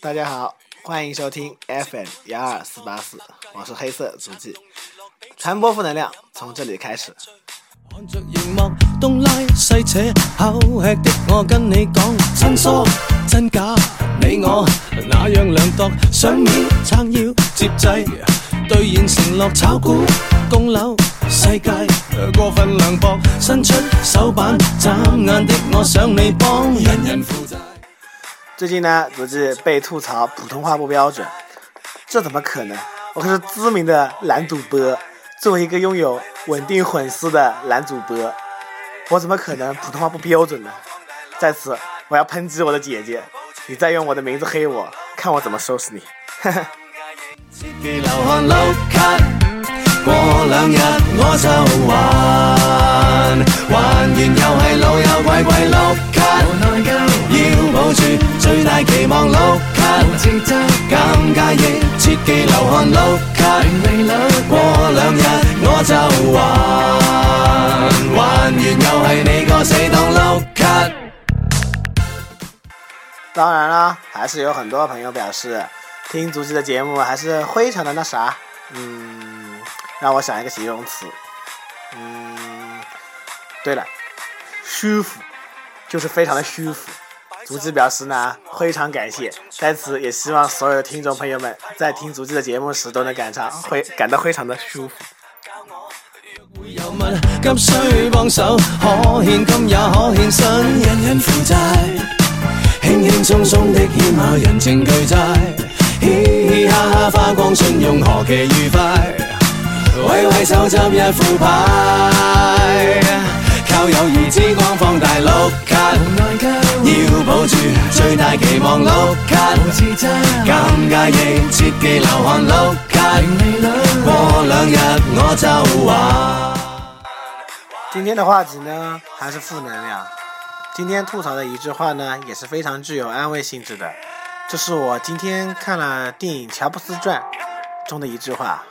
大家好，欢迎收听 FM 幺二四八四，我是黑色足迹，传播负能量从这里开始。看着荧幕东拉西扯，口吃的我跟你讲，真疏真假，你我那样量度，想面撑腰接济，兑现承诺炒股供楼，世界过分凉薄，伸出手板眨眼的我想你帮，人人负债。最近呢，足迹被吐槽普通话不标准，这怎么可能？我可是知名的男主播，作为一个拥有稳定粉丝的男主播，我怎么可能普通话不标准呢？在此，我要抨击我的姐姐，你再用我的名字黑我，看我怎么收拾你！哈哈。抱住最大期望，碌卡，尴尬亦切忌流汗碌卡。过两日我就还，还完又系你个死党碌卡。当然啦，还是有很多朋友表示听足迹的节目还是非常的那啥，嗯，让我想一个形容词，嗯，对了，舒服，就是非常的舒服。足迹表示呢，非常感谢，在此也希望所有的听众朋友们在听足迹的节目时都能感常会感到非常的舒服。有问，急需帮手，可欠金也可欠身，人人负债轻轻松松的欠下人情巨债，嘻嘻哈哈花光信用何其愉快，为为手执一副牌，靠友谊之光放大碌卡。要保住最大期望，碌卡，尴尬亦切忌流汗，碌卡，过两日我就还。今天的话题呢，还是负能量。今天吐槽的一句话呢，也是非常具有安慰性质的。这是我今天看了电影《乔布斯传》中的一句话。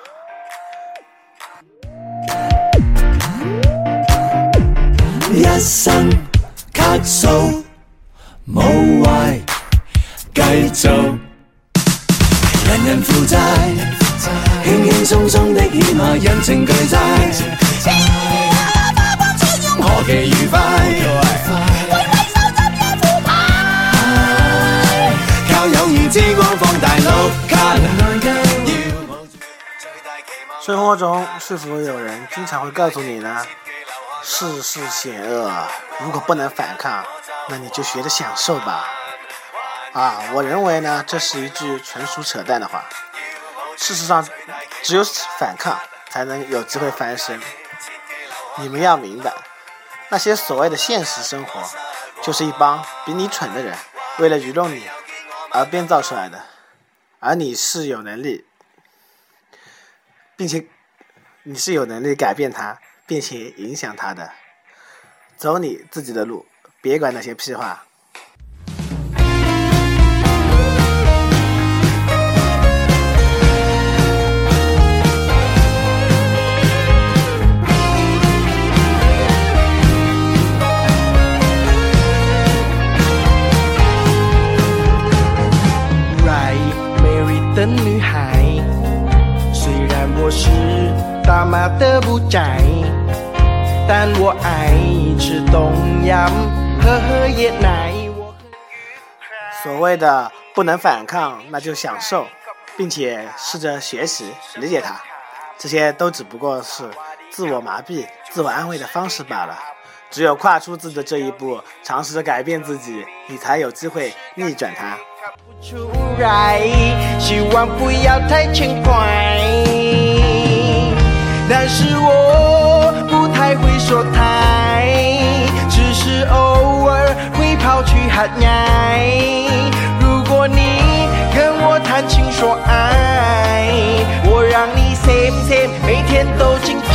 一生咳嗽。无坏，继续。人人负债，轻轻松松的欠下人情巨债。何其愉快，靠友谊之光放大碌卡。生活中是否有人经常会告诉你呢？世事险恶，如果不能反抗。那你就学着享受吧，啊，我认为呢，这是一句纯属扯淡的话。事实上，只有反抗才能有机会翻身。你们要明白，那些所谓的现实生活，就是一帮比你蠢的人，为了愚弄你而编造出来的。而你是有能力，并且你是有能力改变它，并且影响他的。走你自己的路。别管那些屁话。大马的不宅，但我爱吃东阳。所谓的不能反抗，那就享受，并且试着学习理解它，这些都只不过是自我麻痹、自我安慰的方式罢了。只有跨出自己的这一步，尝试着改变自己，你才有机会逆转它。希望不要太轻快，但是我不太会说太。只是偶尔会跑去喊爱。如果你跟我谈情说爱，我让你 same same 每天都精彩。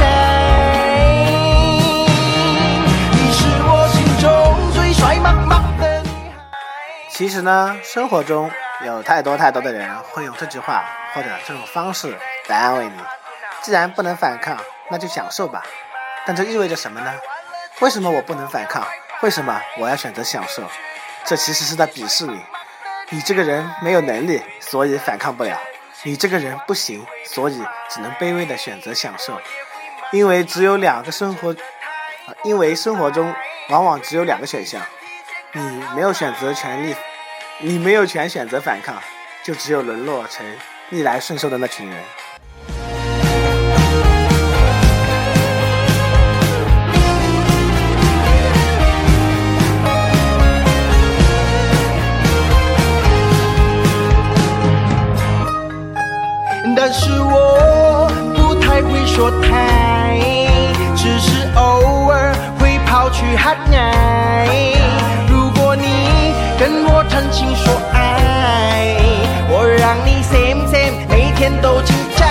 你是我心中最帅妈妈的女孩。其实呢，生活中有太多太多的人会用这句话或者这种方式来安慰你。既然不能反抗，那就享受吧。但这意味着什么呢？为什么我不能反抗？为什么我要选择享受？这其实是在鄙视你。你这个人没有能力，所以反抗不了；你这个人不行，所以只能卑微的选择享受。因为只有两个生活，因为生活中往往只有两个选项，你没有选择权利，你没有权选择反抗，就只有沦落成逆来顺受的那群人。但是我不太会说太，只是偶尔会跑去喊爱。如果你跟我谈情说爱，我让你 same same 每天都精彩。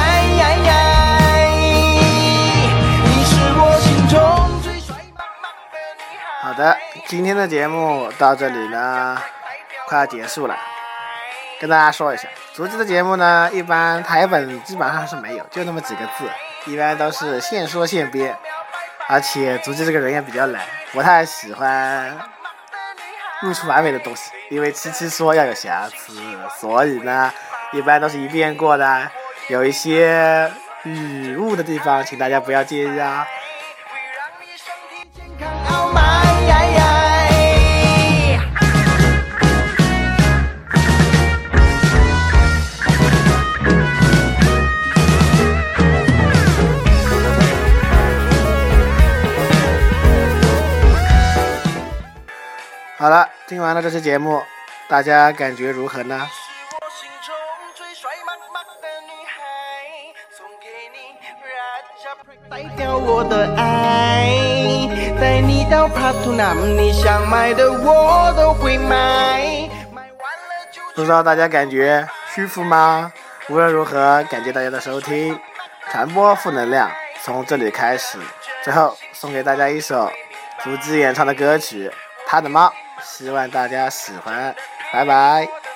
你是我心中最帅棒棒的女孩。好的，今天的节目到这里呢，快要结束了。跟大家说一下，足迹的节目呢，一般台本基本上是没有，就那么几个字，一般都是现说现编。而且足迹这个人也比较懒，不太喜欢露出完美的东西，因为七七说要有瑕疵，所以呢，一般都是一遍过的，有一些语误的地方，请大家不要介意啊。听完了这期节目，大家感觉如何呢？代表我的爱，带你到帕图南，你想买的我都会买。不知道大家感觉舒服吗？无论如何，感谢大家的收听，传播负能量，从这里开始。最后送给大家一首竹子演唱的歌曲《他的猫》，希望大家喜欢，拜拜。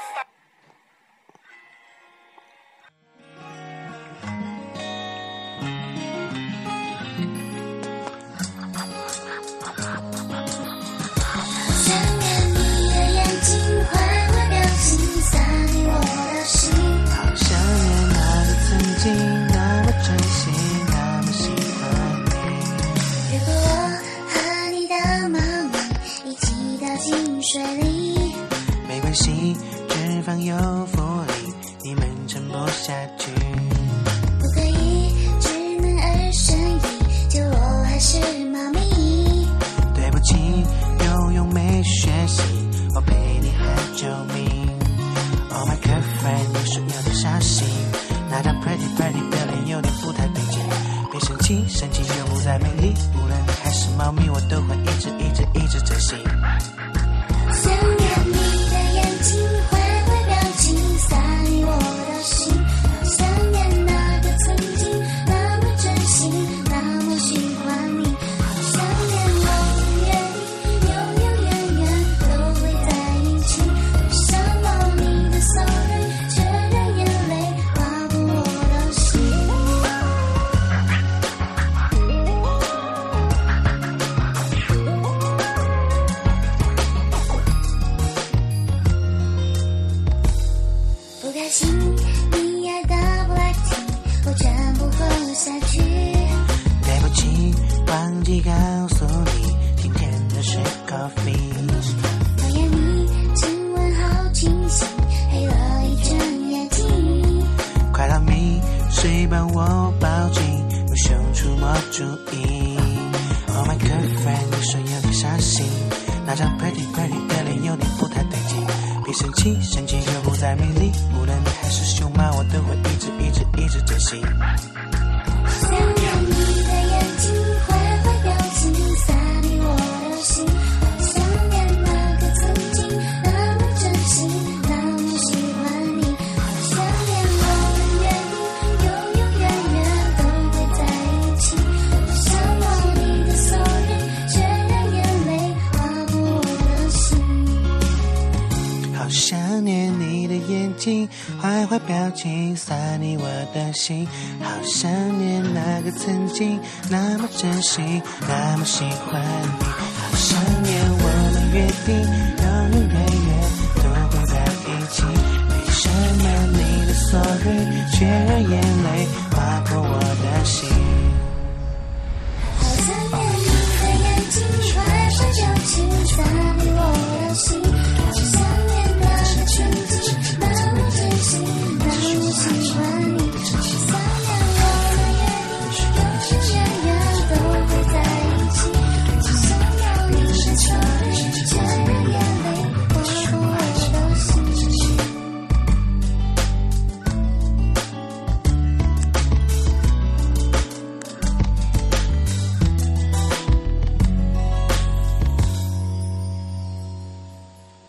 进水里，没关系，脂肪有福利，你们撑不下去。不可以只能二选一，就我还是猫咪。对不起，游泳没学习，我陪你喊救命。Oh my girlfriend，你说有点伤心，那张 pretty pretty 的脸有点不太对劲。别生气，生气就不再美丽。注意。Oh my girlfriend，你说有点伤心，那张 pretty pretty 的脸有点不太对劲。别生气，生坏坏表情算你我的心。好想念那个曾经那么真心，那么喜欢你。好想念我们约定，有日月